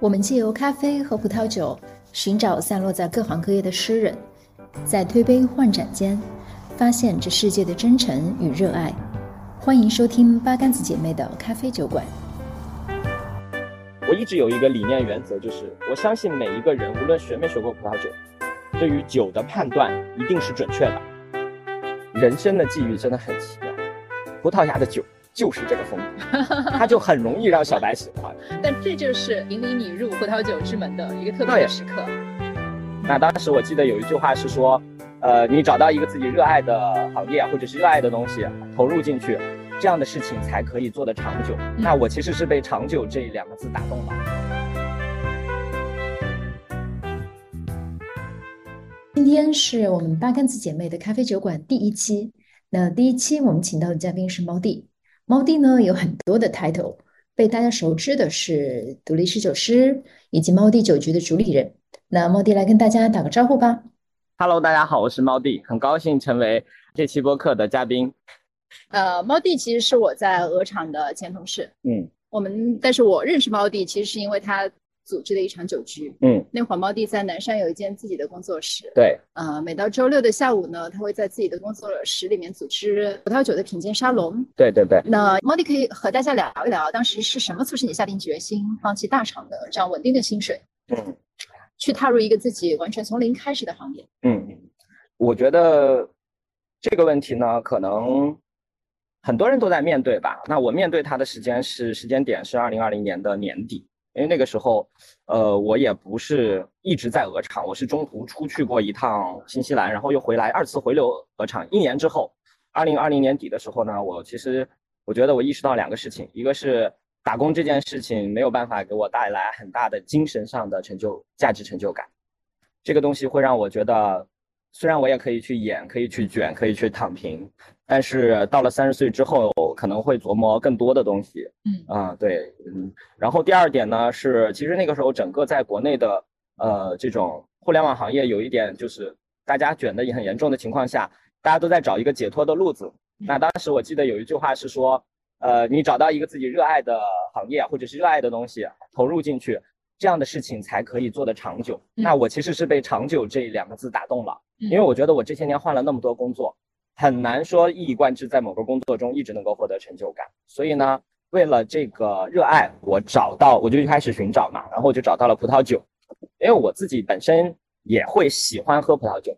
我们借由咖啡和葡萄酒，寻找散落在各行各业的诗人，在推杯换盏间，发现这世界的真诚与热爱。欢迎收听八竿子姐妹的咖啡酒馆。我一直有一个理念原则，就是我相信每一个人，无论学没学过葡萄酒，对于酒的判断一定是准确的。人生的际遇真的很奇妙，葡萄牙的酒就是这个风格，它就很容易让小白喜欢。但这就是引领你入葡萄酒之门的一个特别的时刻。那当时我记得有一句话是说，呃，你找到一个自己热爱的行业或者是热爱的东西，投入进去，这样的事情才可以做得长久。那我其实是被“长久”这两个字打动了。今天是我们八竿子姐妹的咖啡酒馆第一期。那第一期我们请到的嘉宾是猫弟。猫弟呢有很多的 title，被大家熟知的是独立侍酒师以及猫弟酒局的主理人。那猫弟来跟大家打个招呼吧。Hello，大家好，我是猫弟，很高兴成为这期播客的嘉宾。呃，猫弟其实是我在鹅厂的前同事。嗯，我们，但是我认识猫弟其实是因为他组织的一场酒局。嗯，那会儿猫弟在南山有一间自己的工作室。对，呃，每到周六的下午呢，他会在自己的工作室里面组织葡萄酒的品鉴沙龙。对对对。那猫弟可以和大家聊一聊，当时是什么促使你下定决心放弃大厂的这样稳定的薪水？嗯。去踏入一个自己完全从零开始的行业。嗯，我觉得这个问题呢，可能很多人都在面对吧。那我面对它的时间是时间点是二零二零年的年底，因为那个时候，呃，我也不是一直在鹅厂，我是中途出去过一趟新西兰，然后又回来，二次回流鹅厂。一年之后，二零二零年底的时候呢，我其实我觉得我意识到两个事情，一个是。打工这件事情没有办法给我带来很大的精神上的成就、价值成就感。这个东西会让我觉得，虽然我也可以去演、可以去卷、可以去躺平，但是到了三十岁之后，可能会琢磨更多的东西。嗯啊，对，嗯。然后第二点呢是，其实那个时候整个在国内的呃这种互联网行业有一点就是大家卷的也很严重的情况下，大家都在找一个解脱的路子。那当时我记得有一句话是说。呃，你找到一个自己热爱的行业或者是热爱的东西，投入进去，这样的事情才可以做得长久。那我其实是被“长久”这两个字打动了，因为我觉得我这些年换了那么多工作，很难说一以贯之在某个工作中一直能够获得成就感。所以呢，为了这个热爱，我找到我就一开始寻找嘛，然后我就找到了葡萄酒，因为我自己本身也会喜欢喝葡萄酒。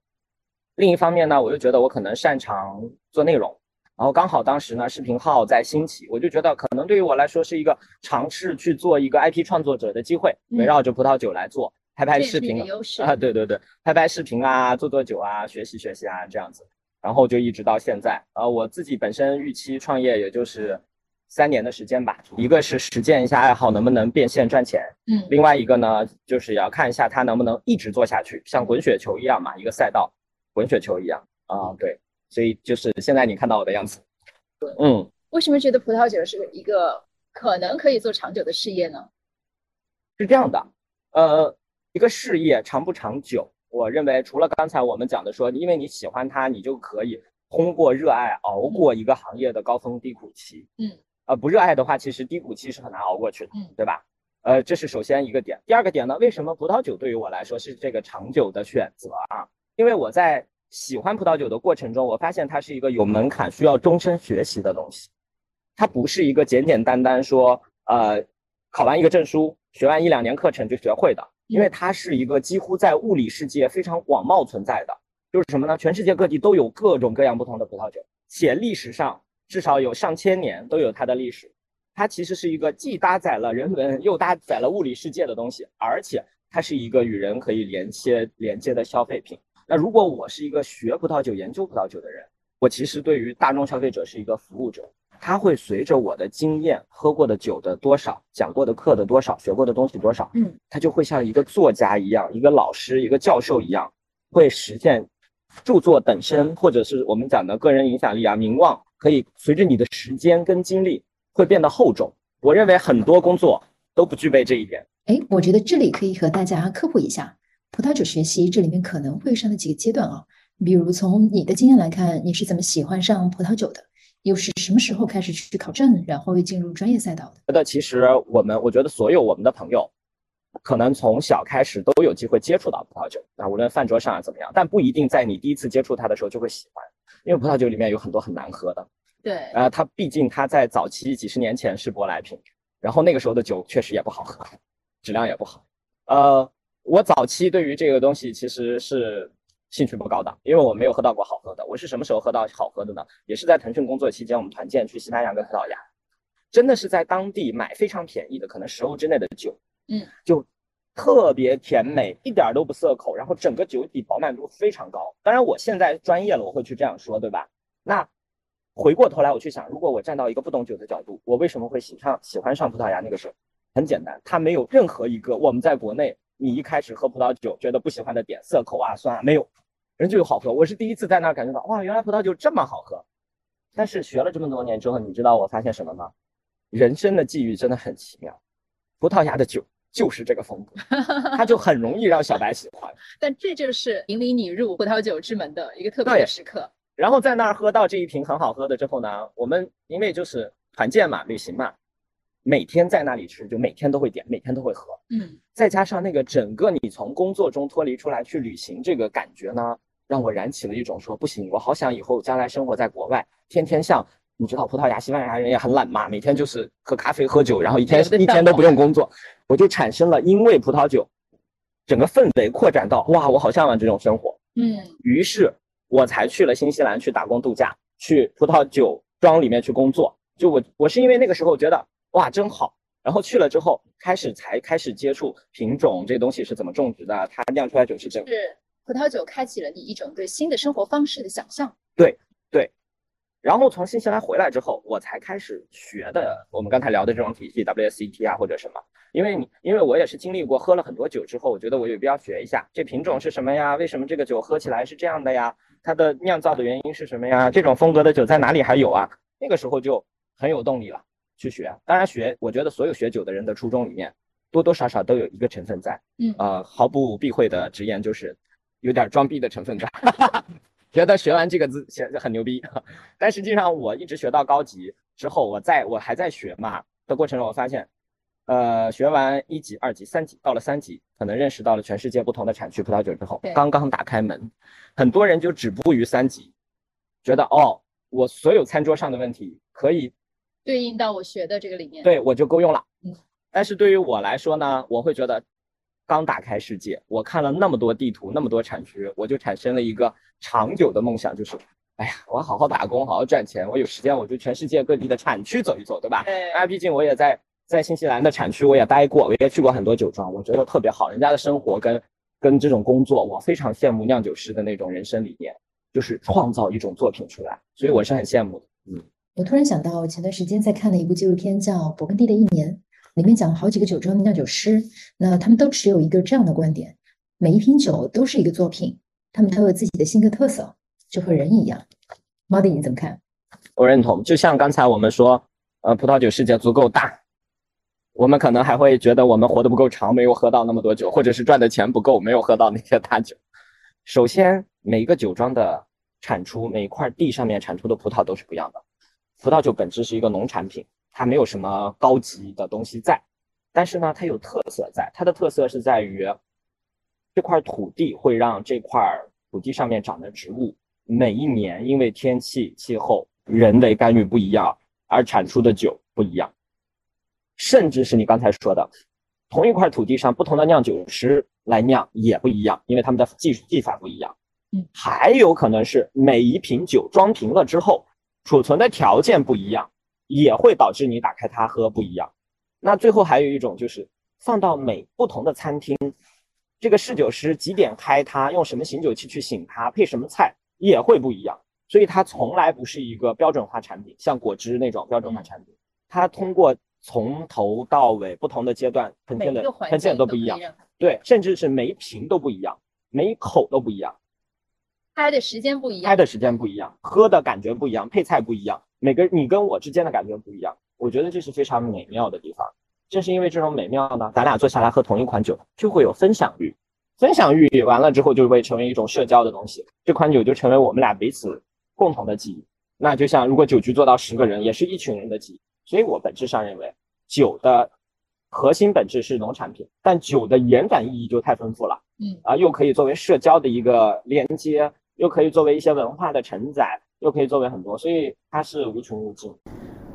另一方面呢，我又觉得我可能擅长做内容。然后刚好当时呢，视频号在兴起，我就觉得可能对于我来说是一个尝试去做一个 IP 创作者的机会，围绕着葡萄酒来做拍拍视频啊，对对对，拍拍视频啊，做做酒啊，学习学习啊这样子，然后就一直到现在。呃，我自己本身预期创业也就是三年的时间吧，一个是实践一下爱好能不能变现赚钱，嗯，另外一个呢就是要看一下它能不能一直做下去，像滚雪球一样嘛，一个赛道，滚雪球一样啊，对。所以就是现在你看到我的样子，嗯，为什么觉得葡萄酒是一个可能可以做长久的事业呢？是这样的，呃，一个事业长不长久，我认为除了刚才我们讲的说，因为你喜欢它，你就可以通过热爱熬过一个行业的高峰低谷期，嗯，呃，不热爱的话，其实低谷期是很难熬过去的，嗯，对吧？呃，这是首先一个点。第二个点呢，为什么葡萄酒对于我来说是这个长久的选择啊？因为我在。喜欢葡萄酒的过程中，我发现它是一个有门槛、需要终身学习的东西。它不是一个简简单单说，呃，考完一个证书、学完一两年课程就学会的，因为它是一个几乎在物理世界非常广袤存在的。就是什么呢？全世界各地都有各种各样不同的葡萄酒，且历史上至少有上千年都有它的历史。它其实是一个既搭载了人文又搭载了物理世界的东西，而且它是一个与人可以连接连接的消费品。那如果我是一个学葡萄酒、研究葡萄酒的人，我其实对于大众消费者是一个服务者，他会随着我的经验、喝过的酒的多少、讲过的课的多少、学过的东西多少，嗯，他就会像一个作家一样、一个老师、一个教授一样，会实现著作本身，或者是我们讲的个人影响力啊、名望，可以随着你的时间跟精力会变得厚重。我认为很多工作都不具备这一点。哎，我觉得这里可以和大家科普一下。葡萄酒学习这里面可能会上的几个阶段啊，比如从你的经验来看，你是怎么喜欢上葡萄酒的？又是什么时候开始去考证，然后又进入专业赛道的？觉得其实我们，我觉得所有我们的朋友，可能从小开始都有机会接触到葡萄酒，啊无论饭桌上啊怎么样，但不一定在你第一次接触它的时候就会喜欢，因为葡萄酒里面有很多很难喝的。对，呃，它毕竟它在早期几十年前是舶来品，然后那个时候的酒确实也不好喝，质量也不好。呃，我早期对于这个东西其实是兴趣不高的，因为我没有喝到过好喝的。我是什么时候喝到好喝的呢？也是在腾讯工作期间，我们团建去西班牙跟葡萄牙，真的是在当地买非常便宜的，可能十欧之内的酒，嗯，就特别甜美，一点都不涩口，然后整个酒体饱满度非常高。当然，我现在专业了，我会去这样说，对吧？那回过头来我去想，如果我站到一个不懂酒的角度，我为什么会喜上喜欢上葡萄牙？那个时候很简单，它没有任何一个我们在国内你一开始喝葡萄酒觉得不喜欢的点，涩口啊、酸啊，没有，人就有好喝。我是第一次在那儿感觉到，哇，原来葡萄酒这么好喝。但是学了这么多年之后，你知道我发现什么吗？人生的际遇真的很奇妙，葡萄牙的酒就是这个风格，它就很容易让小白喜欢。但这就是引领你入葡萄酒之门的一个特别的时刻。然后在那儿喝到这一瓶很好喝的之后呢，我们因为就是团建嘛、旅行嘛，每天在那里吃，就每天都会点，每天都会喝。嗯，再加上那个整个你从工作中脱离出来去旅行这个感觉呢，让我燃起了一种说不行，我好想以后将来生活在国外，天天像你知道葡萄牙、西班牙人也很懒嘛，每天就是喝咖啡、喝酒，然后一天一天都不用工作，我就产生了因为葡萄酒整个氛围扩展到哇，我好向往这种生活。嗯，于是。我才去了新西兰去打工度假，去葡萄酒庄里面去工作。就我，我是因为那个时候觉得哇真好，然后去了之后，开始才开始接触品种这东西是怎么种植的，它酿出来酒是怎。是葡萄酒开启了你一种对新的生活方式的想象。对对。然后从新西兰回来之后，我才开始学的我们刚才聊的这种体系，WSET 啊或者什么。因为你，因为我也是经历过喝了很多酒之后，我觉得我有必要学一下这品种是什么呀？为什么这个酒喝起来是这样的呀？它的酿造的原因是什么呀？这种风格的酒在哪里还有啊？那个时候就很有动力了，去学。当然学，我觉得所有学酒的人的初衷里面，多多少少都有一个成分在，嗯，呃，毫不避讳的直言就是有点装逼的成分在。觉得学完这个字显很牛逼，但实际上我一直学到高级之后，我在我还在学嘛的过程中，我发现，呃，学完一级、二级、三级，到了三级，可能认识到了全世界不同的产区葡萄酒之后，刚刚打开门，很多人就止步于三级，觉得哦，我所有餐桌上的问题可以对应到我学的这个里面，对我就够用了。嗯，但是对于我来说呢，我会觉得。刚打开世界，我看了那么多地图，那么多产区，我就产生了一个长久的梦想，就是，哎呀，我要好好打工，好好赚钱，我有时间我就全世界各地的产区走一走，对吧？哎，毕竟我也在在新西兰的产区我也待过，我也去过很多酒庄，我觉得特别好，人家的生活跟跟这种工作，我非常羡慕酿酒师的那种人生理念，就是创造一种作品出来，所以我是很羡慕的。嗯，我突然想到，我前段时间在看了一部纪录片，叫《勃艮第的一年》。里面讲了好几个酒庄的酿酒师，那他们都持有一个这样的观点：每一瓶酒都是一个作品，他们都有自己的性格特色，就和人一样。猫弟，你怎么看？我认同。就像刚才我们说，呃，葡萄酒世界足够大，我们可能还会觉得我们活得不够长，没有喝到那么多酒，或者是赚的钱不够，没有喝到那些大酒。首先，每一个酒庄的产出，每一块地上面产出的葡萄都是不一样的。葡萄酒本质是一个农产品。它没有什么高级的东西在，但是呢，它有特色在。它的特色是在于这块土地会让这块土地上面长的植物每一年因为天气、气候、人为干预不一样而产出的酒不一样，甚至是你刚才说的，同一块土地上不同的酿酒师来酿也不一样，因为他们的技术技法不一样。嗯，还有可能是每一瓶酒装瓶了之后，储存的条件不一样。也会导致你打开它喝不一样。那最后还有一种就是放到每不同的餐厅，这个侍酒师几点开它，用什么醒酒器去醒它，配什么菜也会不一样。所以它从来不是一个标准化产品，像果汁那种标准化产品。它通过从头到尾不同的阶段呈现的呈现都不一样，对，甚至是每一瓶都不一样，每一口都不一样。开的时间不一样，开的时间不一样，喝的感觉不一样，配菜不一样。每个你跟我之间的感觉不一样，我觉得这是非常美妙的地方。正是因为这种美妙呢，咱俩坐下来喝同一款酒，就会有分享欲。分享欲完了之后，就会成为一种社交的东西。这款酒就成为我们俩彼此共同的记忆。那就像如果酒局做到十个人，也是一群人的记忆。所以我本质上认为，酒的核心本质是农产品，但酒的延展意义就太丰富了。嗯啊，又可以作为社交的一个连接，又可以作为一些文化的承载，又可以作为很多，所以它是无穷无尽。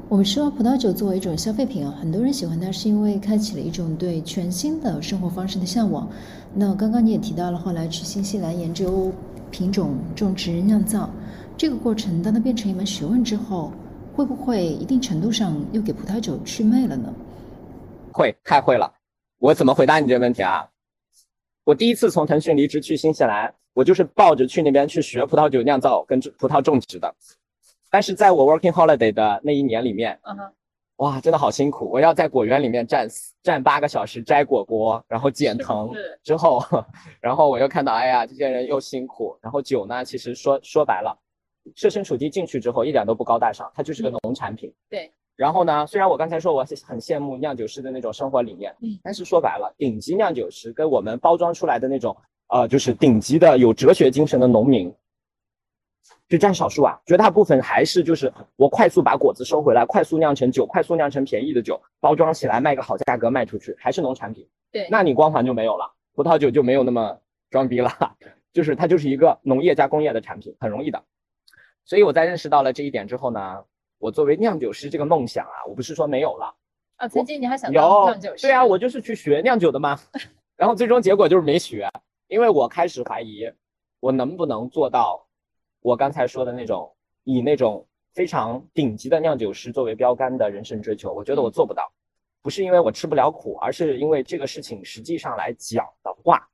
我们说葡萄酒作为一种消费品啊，很多人喜欢它是因为开启了一种对全新的生活方式的向往。那刚刚你也提到了，后来去新西兰研究品种种植酿造，这个过程当它变成一门学问之后，会不会一定程度上又给葡萄酒祛魅了呢？会，太会了。我怎么回答你这个问题啊？我第一次从腾讯离职去新西兰，我就是抱着去那边去学葡萄酒酿造跟葡萄种植的。但是在我 working holiday 的那一年里面，嗯哼，哇，真的好辛苦！我要在果园里面站站八个小时摘果果，然后剪藤，是之后，然后我又看到，哎呀，这些人又辛苦。然后酒呢，其实说说白了，设身处地进去之后，一点都不高大上，它就是个农产品。对。然后呢，虽然我刚才说我很羡慕酿酒师的那种生活理念，嗯，但是说白了，顶级酿酒师跟我们包装出来的那种，呃，就是顶级的有哲学精神的农民，就占少数啊，绝大部分还是就是我快速把果子收回来，快速酿成酒，快速酿成便宜的酒，包装起来卖个好价格卖出去，还是农产品。对，那你光环就没有了，葡萄酒就没有那么装逼了，就是它就是一个农业加工业的产品，很容易的。所以我在认识到了这一点之后呢，我作为酿酒师这个梦想啊，我不是说没有了，啊，曾经你还想当有酿酒师？对啊，我就是去学酿酒的嘛，然后最终结果就是没学，因为我开始怀疑我能不能做到我刚才说的那种以那种非常顶级的酿酒师作为标杆的人生追求，我觉得我做不到，不是因为我吃不了苦，而是因为这个事情实际上来讲的话，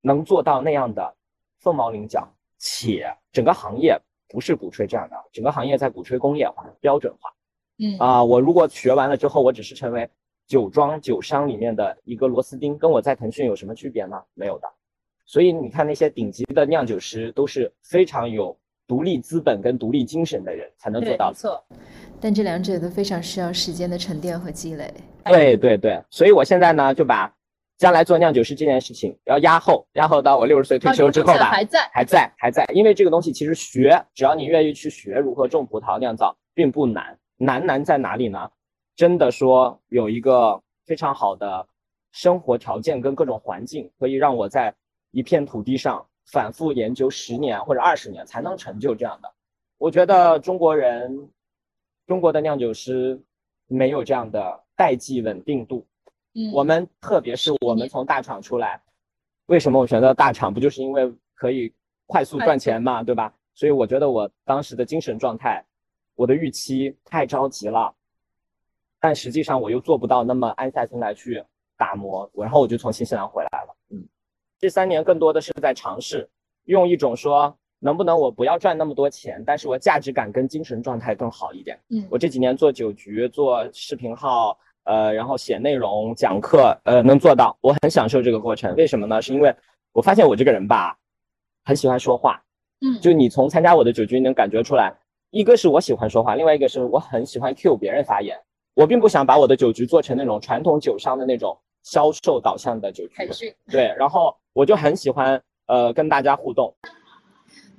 能做到那样的凤毛麟角，且整个行业不是鼓吹这样的，整个行业在鼓吹工业化、标准化。嗯啊、我如果学完了之后，我只是成为酒庄酒商里面的一个螺丝钉，跟我在腾讯有什么区别吗？没有的。所以你看那些顶级的酿酒师，都是非常有独立资本跟独立精神的人才能做，到的。没错，但这两者都非常需要时间的沉淀和积累。对对对，所以我现在呢就把将来做酿酒师这件事情要压后，压后到我六十岁退休之后吧，还在，还在还在，因为这个东西其实学，只要你愿意去学如何种葡萄酿造，并不难。难难在哪里呢？真的说有一个非常好的生活条件跟各种环境，可以让我在一片土地上反复研究十年或者二十年才能成就这样的。我觉得中国人，中国的酿酒师没有这样的代际稳定度。嗯，我们特别是我们从大厂出来，为什么我选择大厂？不就是因为可以快速赚钱嘛，对吧？所以我觉得我当时的精神状态，我的预期太着急了，但实际上我又做不到那么安下心来去打磨，然后我就从新西兰回来了。嗯，这三年更多的是在尝试，用一种说能不能我不要赚那么多钱，但是我价值感跟精神状态更好一点。嗯我这几年做酒局、做视频号，呃，然后写内容、讲课，呃，能做到，我很享受这个过程。为什么呢？是因为我发现我这个人吧，很喜欢说话。嗯，就你从参加我的酒局能感觉出来，一个是我喜欢说话，另外一个是我很喜欢 cue 别人发言。我并不想把我的酒局做成那种传统酒商的那种销售导向的酒局。培训。对，然后我就很喜欢呃跟大家互动。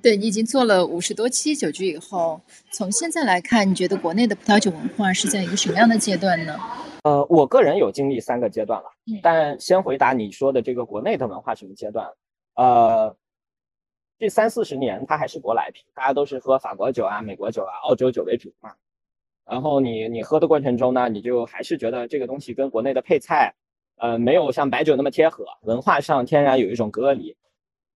对你已经做了五十多期酒局以后，从现在来看，你觉得国内的葡萄酒文化是在一个什么样的阶段呢？呃，我个人有经历三个阶段了，嗯但先回答你说的这个国内的文化什么阶段，呃，这三四十年它还是舶来品，大家都是喝法国酒啊、美国酒啊、澳洲酒为主嘛。然后你你喝的过程中呢，你就还是觉得这个东西跟国内的配菜，呃，没有像白酒那么贴合，文化上天然有一种隔离，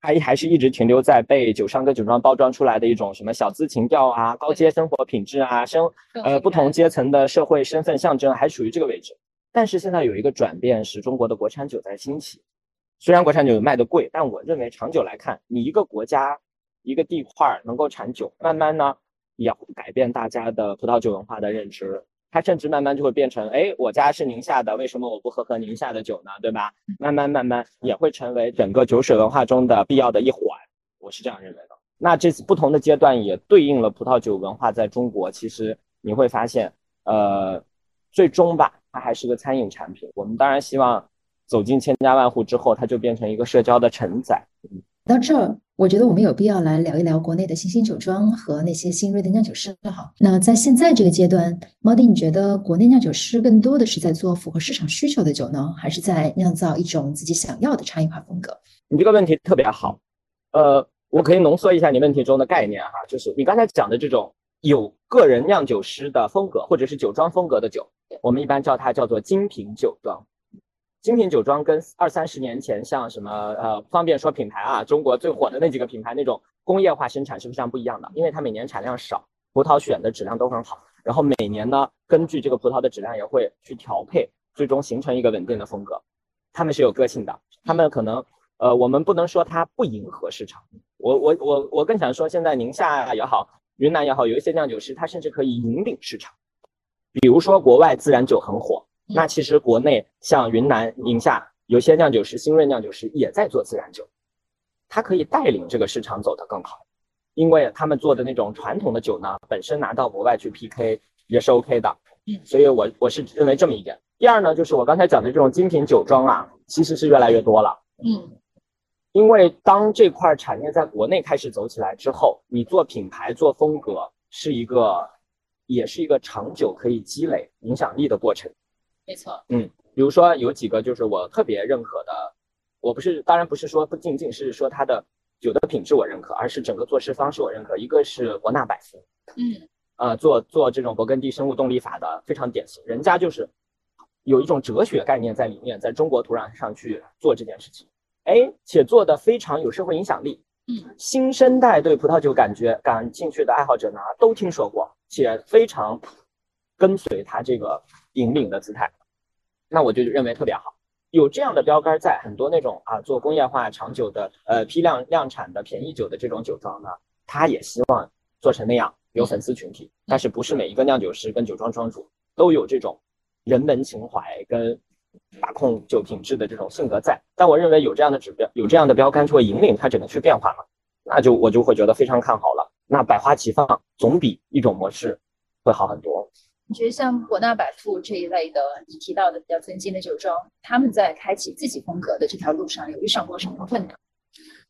还还是一直停留在被酒商跟酒庄包装出来的一种什么小资情调啊、高阶生活品质啊、生呃不同阶层的社会身份象征，还处于这个位置。但是现在有一个转变，是中国的国产酒在兴起。虽然国产酒卖的贵，但我认为长久来看，你一个国家、一个地块儿能够产酒，慢慢呢也会改变大家的葡萄酒文化的认知。它甚至慢慢就会变成，哎，我家是宁夏的，为什么我不喝喝宁夏的酒呢？对吧？慢慢慢慢也会成为整个酒水文化中的必要的一环。我是这样认为的。那这次不同的阶段也对应了葡萄酒文化在中国，其实你会发现，呃，最终吧，它还是个餐饮产品。我们当然希望走进千家万户之后，它就变成一个社交的承载。到这儿，我觉得我们有必要来聊一聊国内的新兴酒庄和那些新锐的酿酒师。好，那在现在这个阶段，猫弟，你觉得国内酿酒师更多的是在做符合市场需求的酒呢，还是在酿造一种自己想要的差异化风格？你这个问题特别好，呃，我可以浓缩一下你问题中的概念哈，就是你刚才讲的这种有个人酿酒师的风格或者是酒庄风格的酒，我们一般叫它叫做精品酒庄。精品酒庄跟二三十年前像什么呃方便说品牌啊，中国最火的那几个品牌那种工业化生产是非常不一样的，因为它每年产量少，葡萄选的质量都很好，然后每年呢根据这个葡萄的质量也会去调配，最终形成一个稳定的风格。他们是有个性的，他们可能呃我们不能说它不迎合市场，我我我我更想说现在宁夏也好，云南也好，有一些酿酒师他甚至可以引领市场，比如说国外自然酒很火。那其实国内像云南、宁夏有些酿酒师、新锐酿酒师也在做自然酒，他可以带领这个市场走得更好，因为他们做的那种传统的酒呢，本身拿到国外去 PK 也是 OK 的。嗯，所以我我是认为这么一点。第二呢，就是我刚才讲的这种精品酒庄啊，其实是越来越多了。嗯，因为当这块产业在国内开始走起来之后，你做品牌、做风格是一个，也是一个长久可以积累影响力的过程。没错，嗯，比如说有几个就是我特别认可的，我不是当然不是说不仅仅是说它的酒的品质我认可，而是整个做事方式我认可。一个是伯纳百夫，嗯，呃，做做这种勃艮第生物动力法的非常典型，人家就是有一种哲学概念在里面，在中国土壤上去做这件事情，哎，且做的非常有社会影响力，嗯，新生代对葡萄酒感觉感兴趣的爱好者呢都听说过，且非常跟随他这个引领的姿态。那我就认为特别好，有这样的标杆在，很多那种啊做工业化长久的呃批量量产的便宜酒的这种酒庄呢，他也希望做成那样有粉丝群体，但是不是每一个酿酒师跟酒庄庄主都有这种人文情怀跟把控酒品质的这种性格在，但我认为有这样的指标，有这样的标杆就会引领它整个去变化嘛，那就我就会觉得非常看好了，那百花齐放总比一种模式会好很多。你觉得像伯纳百富这一类的，你提到的比较尊敬的酒庄，他们在开启自己风格的这条路上，有遇上过什么困难？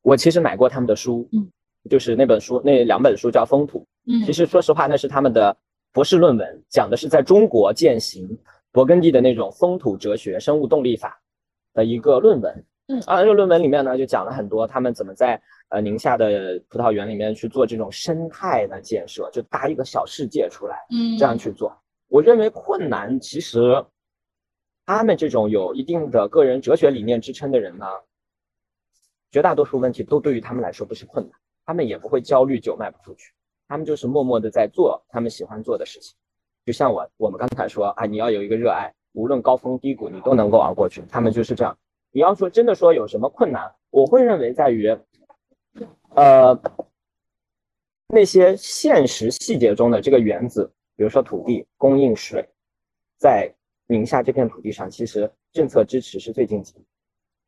我其实买过他们的书，嗯，就是那本书，那两本书叫《风土》，嗯，其实说实话，那是他们的博士论文，讲的是在中国践行勃艮第的那种风土哲学、生物动力法的一个论文，嗯，啊，这个论文里面呢，就讲了很多他们怎么在呃宁夏的葡萄园里面去做这种生态的建设，就搭一个小世界出来，嗯，这样去做。我认为困难其实，他们这种有一定的个人哲学理念支撑的人呢，绝大多数问题都对于他们来说不是困难，他们也不会焦虑酒卖不出去，他们就是默默的在做他们喜欢做的事情。就像我我们刚才说啊，你要有一个热爱，无论高峰低谷你都能够熬过去。他们就是这样。你要说真的说有什么困难，我会认为在于，呃，那些现实细节中的这个原子。比如说土地供应水，在宁夏这片土地上，其实政策支持是最紧急，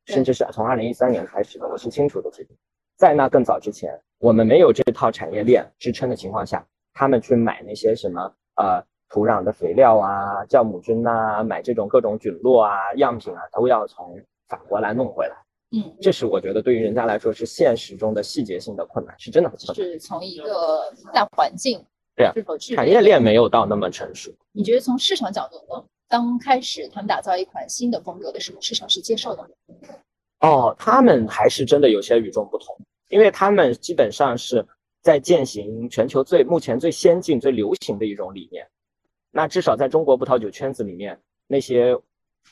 甚至是从二零一三年开始的，我是清楚的。记得在那更早之前，我们没有这套产业链支撑的情况下，他们去买那些什么呃土壤的肥料啊、酵母菌呐，买这种各种菌落啊、样品啊，都要从法国来弄回来。嗯，这是我觉得对于人家来说是现实中的细节性的困难，是真的很困难。是从一个大环境。对啊，产业链没有到那么成熟。你觉得从市场角度呢？刚开始他们打造一款新的风格的时候，市场是接受的吗？哦，他们还是真的有些与众不同，因为他们基本上是在践行全球最目前最先进、最流行的一种理念。那至少在中国葡萄酒圈子里面，那些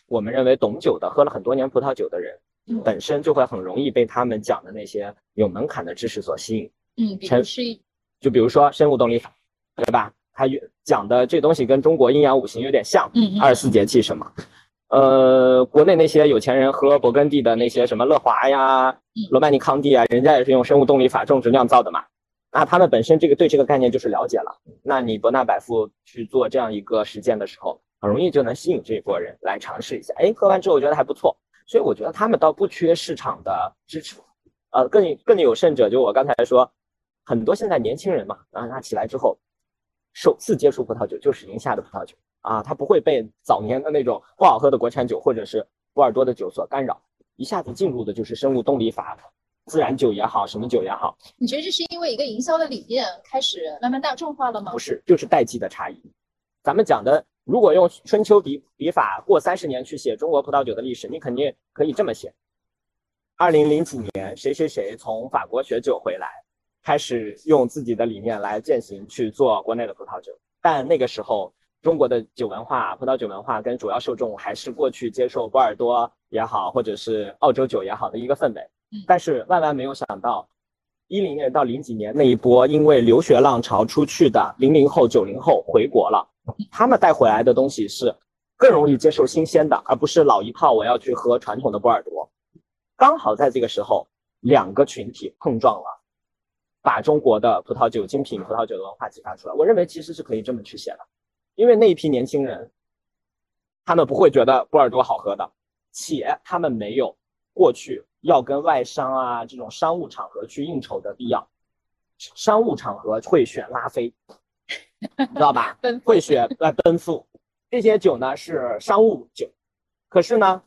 我们认为懂酒的、喝了很多年葡萄酒的人，本身就会很容易被他们讲的那些有门槛的知识所吸引。嗯，比如是，就比如说生物动力法。对吧？他讲的这东西跟中国阴阳五行有点像，嗯，二十四节气什么？呃，国内那些有钱人喝勃艮第的那些什么乐华呀、罗曼尼康帝啊，人家也是用生物动力法种植酿造的嘛。那他们本身这个对这个概念就是了解了。那你伯纳百富去做这样一个实践的时候，很容易就能吸引这一波人来尝试一下。哎，喝完之后我觉得还不错，所以我觉得他们倒不缺市场的支持。呃，更更有甚者，就我刚才说，很多现在年轻人嘛，然后他起来之后。首次接触葡萄酒就是宁夏的葡萄酒啊，它不会被早年的那种不好喝的国产酒或者是波尔多的酒所干扰，一下子进入的就是生物动力法自然酒也好，什么酒也好，你觉得这是因为一个营销的理念开始慢慢大众化了吗？不是，就是代际的差异。咱们讲的，如果用春秋笔笔法过三十年去写中国葡萄酒的历史，你肯定可以这么写：二零零几年，谁谁谁从法国学酒回来，开始用自己的理念来践行去做国内的葡萄酒。但那个时候，中国的酒文化、葡萄酒文化跟主要受众还是过去接受波尔多也好，或者是澳洲酒也好的一个氛围。但是万万没有想到，一零年到零几年那一波因为留学浪潮出去的零零后、九零后回国了，他们带回来的东西是更容易接受新鲜的，而不是老一套我要去喝传统的波尔多。刚好在这个时候，两个群体碰撞了，把中国的葡萄酒精品葡萄酒的文化激发出来。我认为其实是可以这么去写的，因为那一批年轻人，他们不会觉得波尔多好喝的，且他们没有过去。要跟外商啊这种商务场合去应酬的必要，商务场合会选拉菲，知道吧？会选呃奔富，这些酒呢是商务酒。可是呢，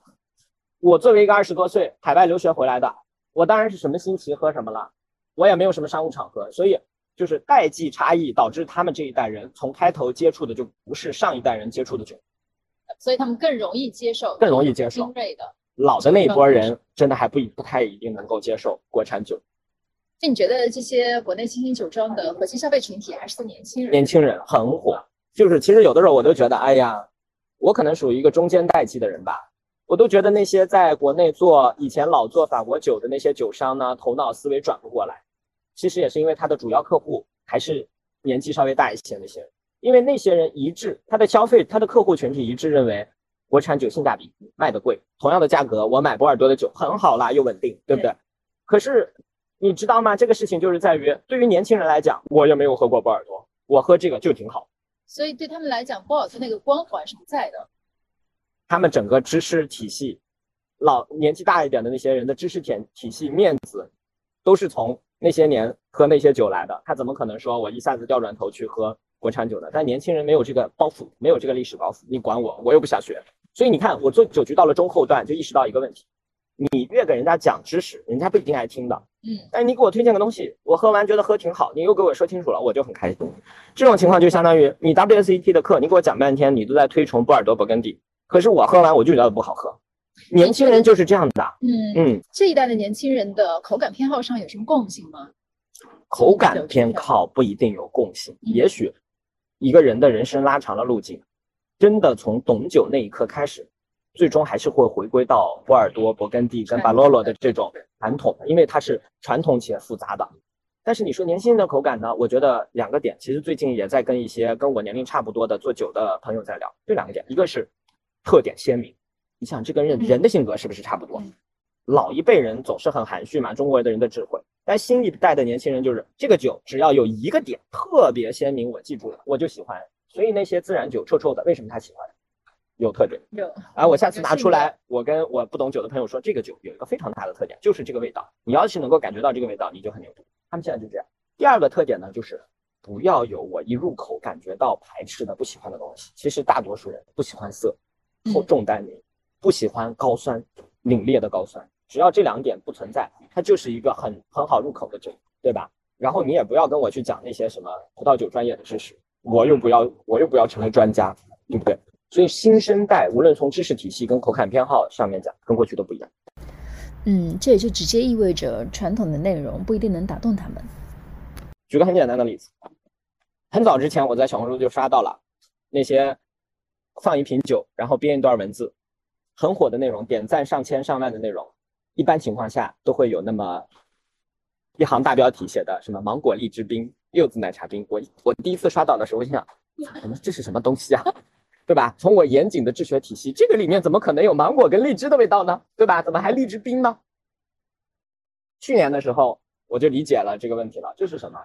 我作为一个二十多岁海外留学回来的，我当然是什么新奇喝什么了，我也没有什么商务场合，所以就是代际差异导致他们这一代人从开头接触的就不是上一代人接触的酒，所以他们更容易接受，更容易接受精锐的。老的那一波人真的还不不太一定能够接受国产酒。就你觉得这些国内新兴酒庄的核心消费群体还是年轻人？年轻人很火，就是其实有的时候我都觉得，哎呀，我可能属于一个中间代际的人吧。我都觉得那些在国内做以前老做法国酒的那些酒商呢，头脑思维转不过来。其实也是因为他的主要客户还是年纪稍微大一些那些人，因为那些人一致，他的消费他的客户群体一致认为。国产酒性价比卖的贵，同样的价格，我买波尔多的酒很好啦，又稳定，对不对？可是你知道吗？这个事情就是在于，对于年轻人来讲，我又没有喝过波尔多，我喝这个就挺好。所以对他们来讲，波尔多那个光环是不在的。他们整个知识体系，老年纪大一点的那些人的知识体体系面子，都是从那些年喝那些酒来的。他怎么可能说我一下子掉转头去喝国产酒呢？但年轻人没有这个包袱，没有这个历史包袱，你管我，我又不想学。所以你看，我做酒局到了中后段，就意识到一个问题：你越给人家讲知识，人家不一定爱听的。嗯，但你给我推荐个东西，我喝完觉得喝挺好，你又给我说清楚了，我就很开心。这种情况就相当于你 WSET 的课，你给我讲半天，你都在推崇波尔多、勃艮第，可是我喝完我就觉得不好喝。年轻人就是这样的。嗯嗯，这一代的年轻人的口感偏好上有什么共性吗？口感偏好不一定有共性，也许一个人的人生拉长了路径。真的从懂酒那一刻开始，最终还是会回归到波尔多、勃艮第跟巴罗罗的这种传统，因为它是传统且复杂的。但是你说年轻人的口感呢？我觉得两个点，其实最近也在跟一些跟我年龄差不多的做酒的朋友在聊，这两个点，一个是特点鲜明，你想这跟人人的性格是不是差不多？老一辈人总是很含蓄嘛，中国人的人的智慧，但新一代的年轻人就是这个酒只要有一个点特别鲜明，我记住了，我就喜欢。所以那些自然酒臭臭的，为什么他喜欢？有特点。有。啊，我下次拿出来，我跟我不懂酒的朋友说，这个酒有一个非常大的特点，就是这个味道。你要是能够感觉到这个味道，你就很牛逼。他们现在就这样。第二个特点呢，就是不要有我一入口感觉到排斥的、不喜欢的东西。其实大多数人不喜欢涩、后重单宁，不喜欢高酸、凛冽的高酸。只要这两点不存在，它就是一个很很好入口的酒，对吧？然后你也不要跟我去讲那些什么葡萄酒专业的知识。我又不要，我又不要成为专家，对不对？所以新生代无论从知识体系跟口感偏好上面讲，跟过去都不一样。嗯，这也就直接意味着传统的内容不一定能打动他们。举个很简单的例子，很早之前我在小红书就刷到了那些放一瓶酒，然后编一段文字，很火的内容，点赞上千上万的内容，一般情况下都会有那么一行大标题写的什么芒果荔枝冰。柚子奶茶冰，我我第一次刷到的时候，我心想，这是什么东西啊？对吧？从我严谨的治学体系，这个里面怎么可能有芒果跟荔枝的味道呢？对吧？怎么还荔枝冰呢？去年的时候我就理解了这个问题了，就是什么？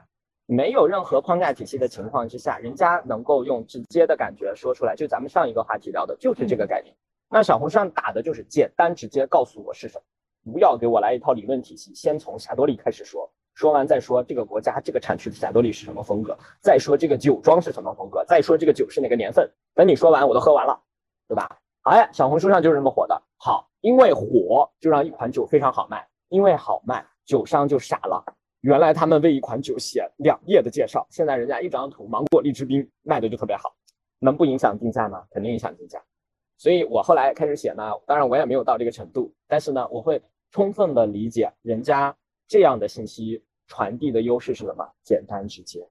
没有任何框架体系的情况之下，人家能够用直接的感觉说出来，就咱们上一个话题聊的就是这个概念。那小红书上打的就是简单直接告诉我是什么，不要给我来一套理论体系，先从霞多丽开始说。说完再说这个国家这个产区的霞多丽是什么风格，再说这个酒庄是什么风格，再说这个酒是哪个年份。等你说完，我都喝完了，对吧？哎，小红书上就是这么火的。好，因为火就让一款酒非常好卖，因为好卖酒商就傻了，原来他们为一款酒写两页的介绍，现在人家一张图芒果荔枝冰卖的就特别好，能不影响定价吗？肯定影响定价。所以我后来开始写呢，当然我也没有到这个程度，但是呢，我会充分的理解人家这样的信息传递的优势是什么，简单直接。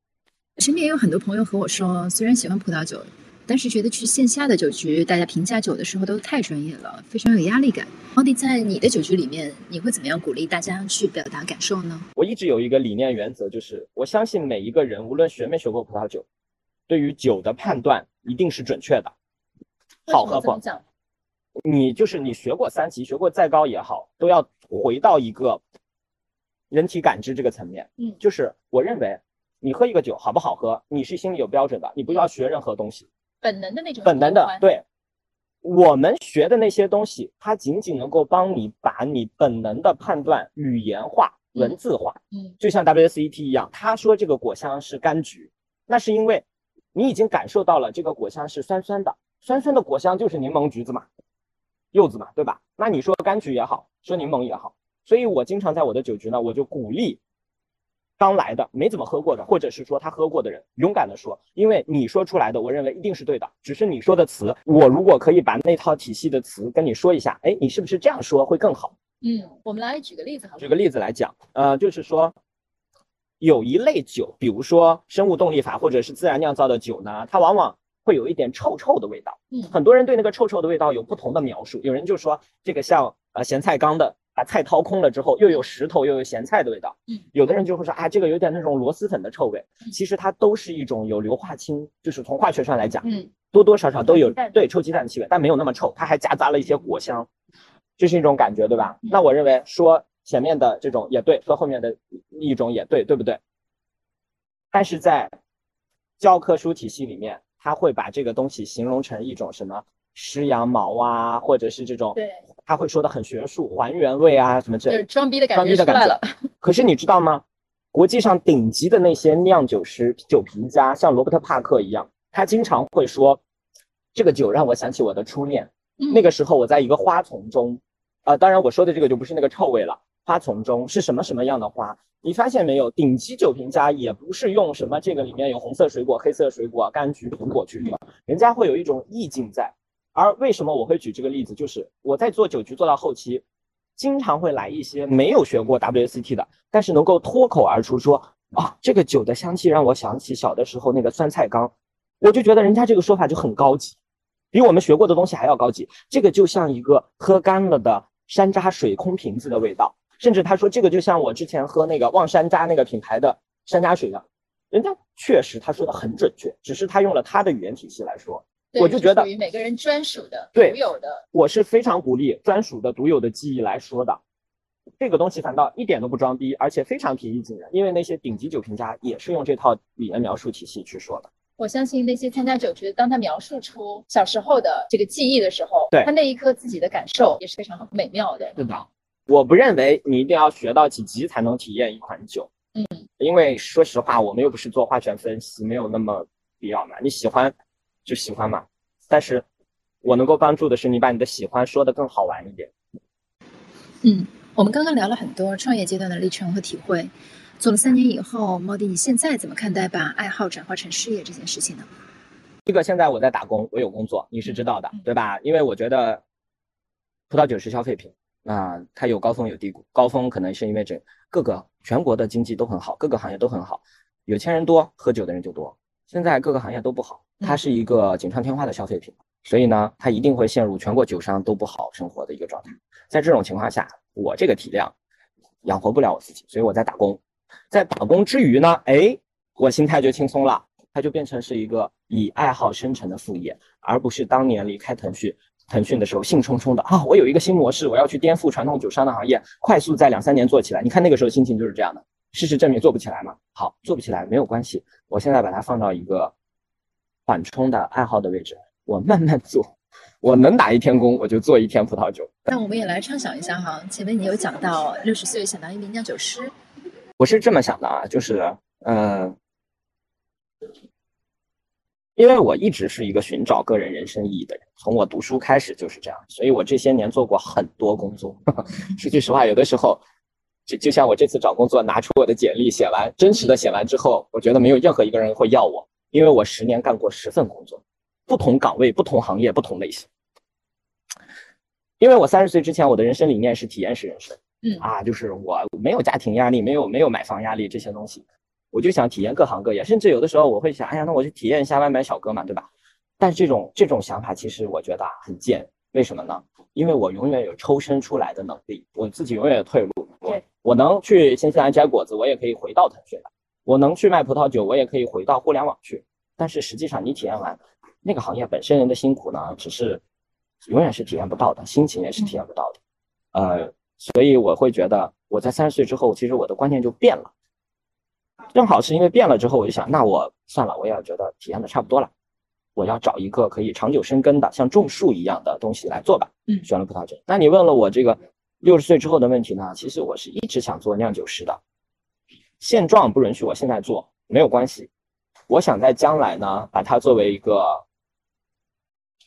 身边也有很多朋友和我说，虽然喜欢葡萄酒。但是觉得去线下的酒局，大家评价酒的时候都太专业了，非常有压力感。奥迪在你的酒局里面，你会怎么样鼓励大家去表达感受呢？我一直有一个理念原则，就是我相信每一个人，无论学没学过葡萄酒，对于酒的判断一定是准确的，好和不。你就是你学过三级，学过再高也好，都要回到一个人体感知这个层面。嗯，就是我认为你喝一个酒好不好喝，你是心里有标准的，你不需要学任何东西。本能的那种，本能的，对，我们学的那些东西，它仅仅能够帮你把你本能的判断语言化、文字化。嗯，就像 WSET 一样，他说这个果香是柑橘，那是因为你已经感受到了这个果香是酸酸的，酸酸的果香就是柠檬、橘子嘛，柚子嘛，对吧？那你说柑橘也好，说柠檬也好，所以我经常在我的酒局呢，我就鼓励。刚来的没怎么喝过的，或者是说他喝过的人，勇敢的说，因为你说出来的，我认为一定是对的。只是你说的词，我如果可以把那套体系的词跟你说一下，哎，你是不是这样说会更好？嗯，我们来举个例子，好，举个例子来讲，呃，就是说有一类酒，比如说生物动力法或者是自然酿造的酒呢，它往往会有一点臭臭的味道。嗯，很多人对那个臭臭的味道有不同的描述，有人就说这个像呃咸菜缸的。把菜掏空了之后，又有石头又有咸菜的味道。嗯，有的人就会说啊，这个有点那种螺蛳粉的臭味。其实它都是一种有硫化氢，就是从化学上来讲，嗯，多多少少都有对臭鸡蛋的气味，但没有那么臭，它还夹杂了一些果香，这是一种感觉，对吧？那我认为说前面的这种也对，说后面的一种也对，对不对？但是在教科书体系里面，他会把这个东西形容成一种什么湿羊毛啊，或者是这种对。他会说的很学术，还原味啊什么之类，装逼的感觉出来了。可是你知道吗？国际上顶级的那些酿酒师、酒评家，像罗伯特·帕克一样，他经常会说，这个酒让我想起我的初恋。那个时候我在一个花丛中，啊，当然我说的这个就不是那个臭味了。花丛中是什么什么样的花？你发现没有？顶级酒评家也不是用什么这个里面有红色水果、黑色水果、柑橘、苹果去说，人家会有一种意境在。而为什么我会举这个例子？就是我在做酒局做到后期，经常会来一些没有学过 WCT 的，但是能够脱口而出说啊，这个酒的香气让我想起小的时候那个酸菜缸，我就觉得人家这个说法就很高级，比我们学过的东西还要高级。这个就像一个喝干了的山楂水空瓶子的味道，甚至他说这个就像我之前喝那个望山楂那个品牌的山楂水一样，人家确实他说的很准确，只是他用了他的语言体系来说。我就觉得属于每个人专属的、独有的，我是非常鼓励专属的、独有的记忆来说的。这个东西反倒一点都不装逼，而且非常平易近人，因为那些顶级酒评家也是用这套语言描述体系去说的。我相信那些参加酒局，当他描述出小时候的这个记忆的时候，对他那一刻自己的感受也是非常美妙的。对的，我不认为你一定要学到几级才能体验一款酒。嗯，因为说实话，我们又不是做化学分析，没有那么必要嘛。你喜欢。就喜欢嘛，但是我能够帮助的是你把你的喜欢说的更好玩一点。嗯，我们刚刚聊了很多创业阶段的历程和体会，做了三年以后，猫弟，你现在怎么看待把爱好转化成事业这件事情呢？这个现在我在打工，我有工作，你是知道的，对吧？因为我觉得葡萄酒是消费品，那它有高峰有低谷，高峰可能是因为整各个全国的经济都很好，各个行业都很好，有钱人多，喝酒的人就多。现在各个行业都不好，它是一个锦上添花的消费品，所以呢，它一定会陷入全国酒商都不好生活的一个状态。在这种情况下，我这个体量养活不了我自己，所以我在打工。在打工之余呢，哎，我心态就轻松了，它就变成是一个以爱好生成的副业，而不是当年离开腾讯腾讯的时候兴冲冲的啊，我有一个新模式，我要去颠覆传统酒商的行业，快速在两三年做起来。你看那个时候心情就是这样的。事实证明做不起来嘛？好，做不起来没有关系，我现在把它放到一个缓冲的爱好的位置，我慢慢做，我能打一天工我就做一天葡萄酒。那我们也来畅想一下哈，前面你有讲到六十岁想当一名酿酒师，我是这么想的啊，就是嗯，因为我一直是一个寻找个人人生意义的人，从我读书开始就是这样，所以我这些年做过很多工作。说句实话，有的时候。就就像我这次找工作，拿出我的简历，写完真实的写完之后，我觉得没有任何一个人会要我，因为我十年干过十份工作，不同岗位、不同行业、不同类型。因为我三十岁之前，我的人生理念是体验式人生，嗯啊，就是我没有家庭压力，没有没有买房压力这些东西，我就想体验各行各业，甚至有的时候我会想，哎呀，那我去体验一下外卖小哥嘛，对吧？但是这种这种想法其实我觉得啊很贱，为什么呢？因为我永远有抽身出来的能力，我自己永远有退路。我对我能去新西兰摘果子，我也可以回到腾讯来；我能去卖葡萄酒，我也可以回到互联网去。但是实际上，你体验完那个行业本身人的辛苦呢，只是永远是体验不到的，心情也是体验不到的。呃，所以我会觉得我在三十岁之后，其实我的观念就变了。正好是因为变了之后，我就想，那我算了，我也要觉得体验的差不多了，我要找一个可以长久生根的，像种树一样的东西来做吧。嗯选了葡萄酒。那你问了我这个六十岁之后的问题呢？其实我是一直想做酿酒师的，现状不允许我现在做，没有关系。我想在将来呢，把它作为一个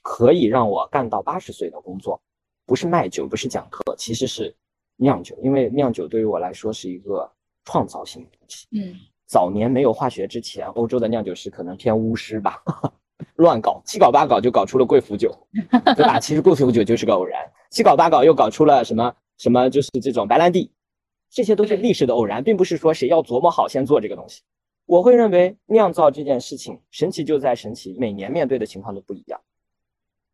可以让我干到八十岁的工作，不是卖酒，不是讲课，其实是酿酒，因为酿酒对于我来说是一个创造性的东西。嗯早年没有化学之前，欧洲的酿酒师可能偏巫师吧，乱搞，七搞八搞就搞出了贵腐酒，对吧？其实贵腐酒就是个偶然，七搞八搞又搞出了什么什么，就是这种白兰地，这些都是历史的偶然，并不是说谁要琢磨好先做这个东西。我会认为酿造这件事情神奇就在神奇，每年面对的情况都不一样，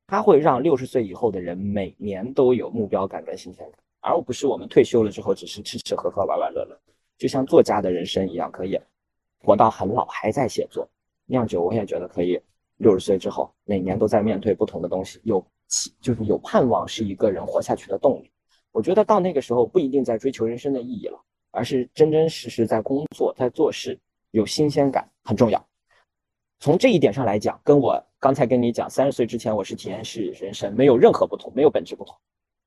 它会让六十岁以后的人每年都有目标感跟新鲜感，而不是我们退休了之后只是吃吃喝喝玩玩乐乐。就像作家的人生一样，可以活到很老还在写作。酿酒我也觉得可以，六十岁之后每年都在面对不同的东西，有就是有盼望，是一个人活下去的动力。我觉得到那个时候不一定在追求人生的意义了，而是真真实实在工作，在做事，有新鲜感很重要。从这一点上来讲，跟我刚才跟你讲，三十岁之前我是体验式人生，没有任何不同，没有本质不同。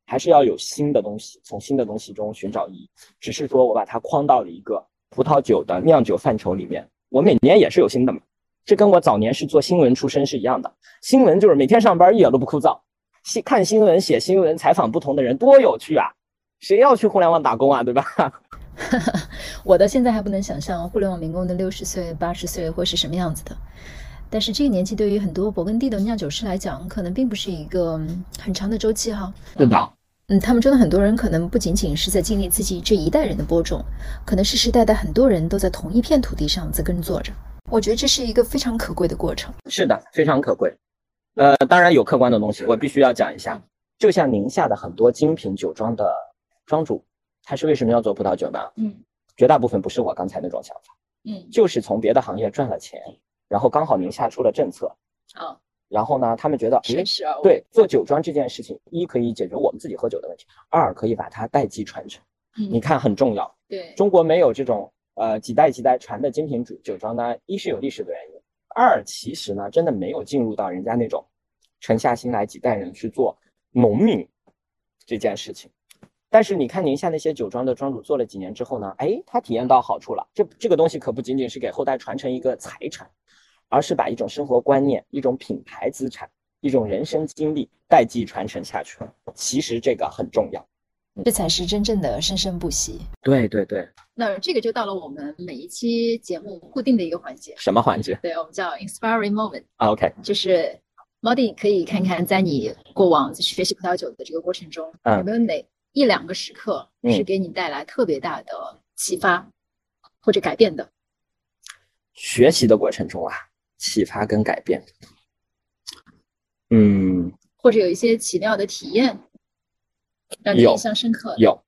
还是要有新的东西，从新的东西中寻找意义。只是说我把它框到了一个葡萄酒的酿酒范畴里面，我每年也是有新的嘛。这跟我早年是做新闻出身是一样的，新闻就是每天上班一点都不枯燥，新看新闻、写新闻、采访不同的人，多有趣啊！谁要去互联网打工啊，对吧？我到现在还不能想象互联网民工的六十岁、八十岁会是什么样子的。但是这个年纪对于很多勃艮第的酿酒师来讲，可能并不是一个嗯很长的周期哈。对的，嗯，他们中的很多人可能不仅仅是在经历自己这一代人的播种，可能世世代代很多人都在同一片土地上在耕作着。我觉得这是一个非常可贵的过程。是的，非常可贵。呃，当然有客观的东西，我必须要讲一下。就像宁夏的很多精品酒庄的庄主，他是为什么要做葡萄酒呢？嗯绝大部分不是我刚才那种想法，嗯就是从别的行业赚了钱，然后刚好宁夏出了政策，啊，然后呢，他们觉得，诶顺势而为。对，做酒庄这件事情，一可以解决我们自己喝酒的问题，二可以把它代际传承。嗯，你看很重要，对，中国没有这种呃几代几代传的精品酒酒庄呢，一是有历史的原因，二其实呢真的没有进入到人家那种沉下心来几代人去做农民这件事情。但是你看宁夏那些酒庄的庄主做了几年之后呢，哎，他体验到好处了。这这个东西可不仅仅是给后代传承一个财产，而是把一种生活观念、一种品牌资产、一种人生经历代际传承下去了。其实这个很重要。这才是真正的生生不息。对对对，那这个就到了我们每一期节目固定的一个环节，什么环节对我们叫 inspiring moment，啊？OK，就是猫弟可以看看在你过往学习葡萄酒的这个过程中，嗯有没有哪一两个时刻嗯是给你带来特别大的启发或者改变的？学习的过程中啊，启发跟改变。嗯，或者有一些奇妙的体验，让你印象深刻的？有，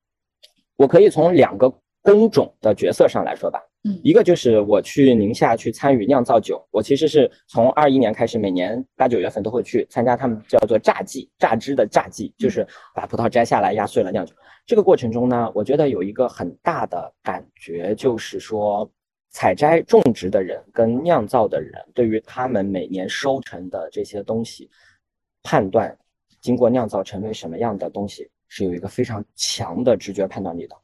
我可以从两个工种的角色上来说吧。嗯一个就是我去宁夏去参与酿造酒，我其实是从二一年开始，每年八九月份都会去参加他们叫做榨季榨汁的榨季，就是把葡萄摘下来压碎了酿酒。这个过程中呢，我觉得有一个很大的感觉，就是说采摘种植的人跟酿造的人对于他们每年收成的这些东西判断，经过酿造成为什么样的东西，是有一个非常强的直觉判断力的。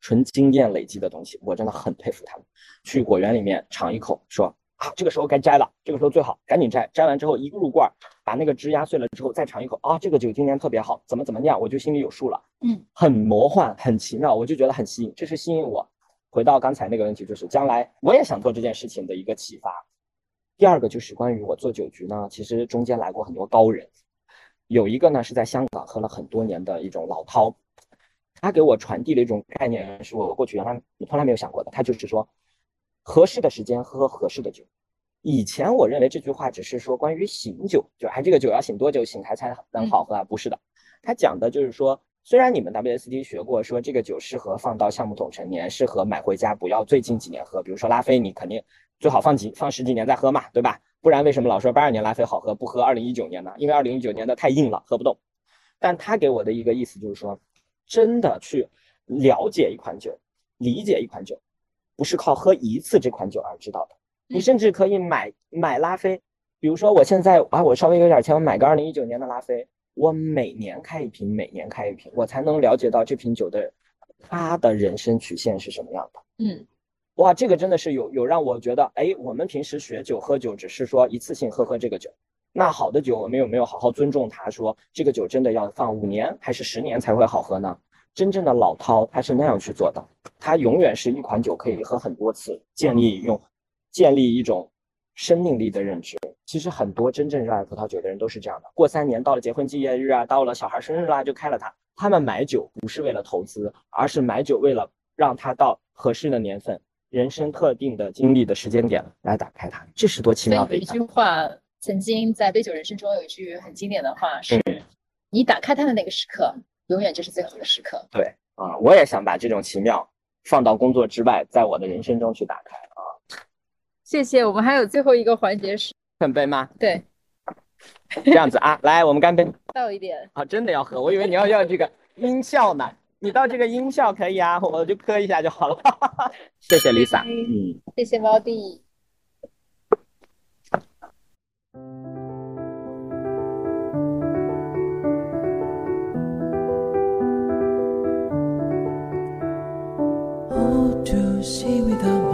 纯经验累积的东西，我真的很佩服他们。去果园里面尝一口，说啊，这个时候该摘了，这个时候最好赶紧摘。摘完之后一入罐，把那个汁压碎了之后再尝一口，啊，这个酒今年特别好，怎么怎么酿，我就心里有数了。嗯，很魔幻，很奇妙，我就觉得很吸引，这是吸引我。回到刚才那个问题，就是将来我也想做这件事情的一个启发。第二个就是关于我做酒局呢，其实中间来过很多高人，有一个呢是在香港喝了很多年的一种老饕，他给我传递了一种概念，是我过去原来从来没有想过的。他就是说，合适的时间喝合适的酒。以前我认为这句话只是说关于醒酒，就哎这个酒要醒多久醒开才能好喝啊？不是的，他讲的就是说。虽然你们 WSD 学过，说这个酒适合放到橡木桶陈年，适合买回家不要最近几年喝。比如说拉菲，你肯定最好放几放十几年再喝嘛，对吧？不然为什么老说八二年拉菲好喝，不喝二零一九年呢？因为二零一九年的太硬了，喝不动。但他给我的一个意思就是说，真的去了解一款酒，理解一款酒，不是靠喝一次这款酒而知道的。你甚至可以买买拉菲，比如说我现在啊，我稍微有点钱，我买个二零一九年的拉菲。我每年开一瓶，每年开一瓶，我才能了解到这瓶酒的它的人生曲线是什么样的。嗯，哇，这个真的是有有让我觉得，哎，我们平时学酒喝酒只是说一次性喝喝这个酒，那好的酒我们有没有好好尊重它？说这个酒真的要放五年还是十年才会好喝呢？真正的老饕他是那样去做的，他永远是一款酒可以喝很多次，建立用建立一种生命力的认知。其实很多真正热爱葡萄酒的人都是这样的，过三年到了结婚纪念日啊，到了小孩生日啦，就开了它。他们买酒不是为了投资，而是买酒为了让它到合适的年份、人生特定的经历的时间点来打开它。这是多奇妙的一句话。曾经在杯酒人生中有一句很经典的话是：你打开它的那个时刻，永远就是最好的时刻。对啊，我也想把这种奇妙放到工作之外，在我的人生中去打开啊。谢谢。我们还有最后一个环节是。干杯吗？对，这样子啊，来，我们干杯。倒一点啊，真的要喝，我以为你要要这个音效呢。你到这个音效可以啊，我就磕一下就好了。谢谢 Lisa，嗯，谢谢猫弟。see without